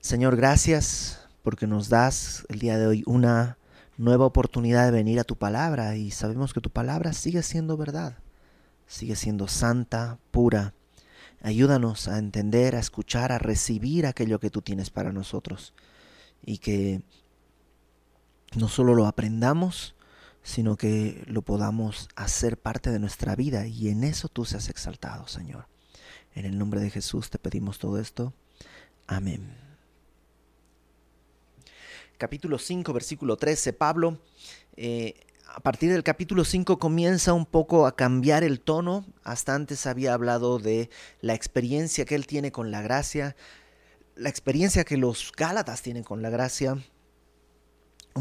Señor, gracias porque nos das el día de hoy una nueva oportunidad de venir a tu palabra y sabemos que tu palabra sigue siendo verdad, sigue siendo santa, pura. Ayúdanos a entender, a escuchar, a recibir aquello que tú tienes para nosotros y que no solo lo aprendamos, sino que lo podamos hacer parte de nuestra vida y en eso tú seas exaltado, Señor. En el nombre de Jesús te pedimos todo esto. Amén. Capítulo 5, versículo 13. Pablo, eh, a partir del capítulo 5 comienza un poco a cambiar el tono. Hasta antes había hablado de la experiencia que él tiene con la gracia, la experiencia que los Gálatas tienen con la gracia,